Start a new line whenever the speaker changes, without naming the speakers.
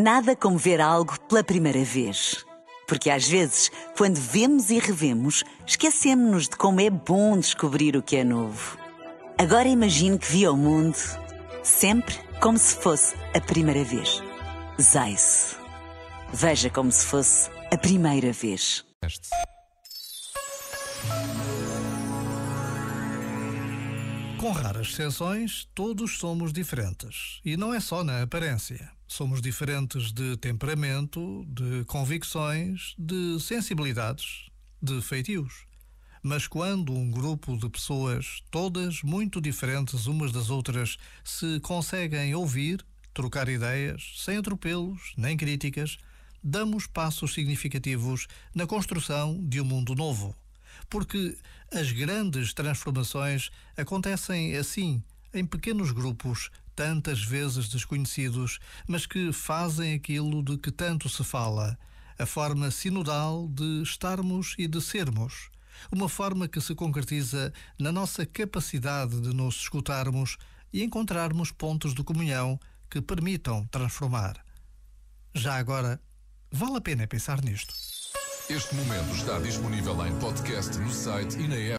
Nada como ver algo pela primeira vez. Porque às vezes, quando vemos e revemos, esquecemos-nos de como é bom descobrir o que é novo. Agora imagine que viu o mundo sempre como se fosse a primeira vez. Zais. Veja como se fosse a primeira vez.
Com raras exceções, todos somos diferentes. E não é só na aparência. Somos diferentes de temperamento, de convicções, de sensibilidades, de feitios. Mas quando um grupo de pessoas, todas muito diferentes umas das outras, se conseguem ouvir, trocar ideias, sem atropelos nem críticas, damos passos significativos na construção de um mundo novo porque as grandes transformações acontecem assim, em pequenos grupos, tantas vezes desconhecidos, mas que fazem aquilo de que tanto se fala, a forma sinodal de estarmos e de sermos. Uma forma que se concretiza na nossa capacidade de nos escutarmos e encontrarmos pontos de comunhão que permitam transformar. Já agora, vale a pena pensar nisto.
Este momento está disponível em podcast no site e na app.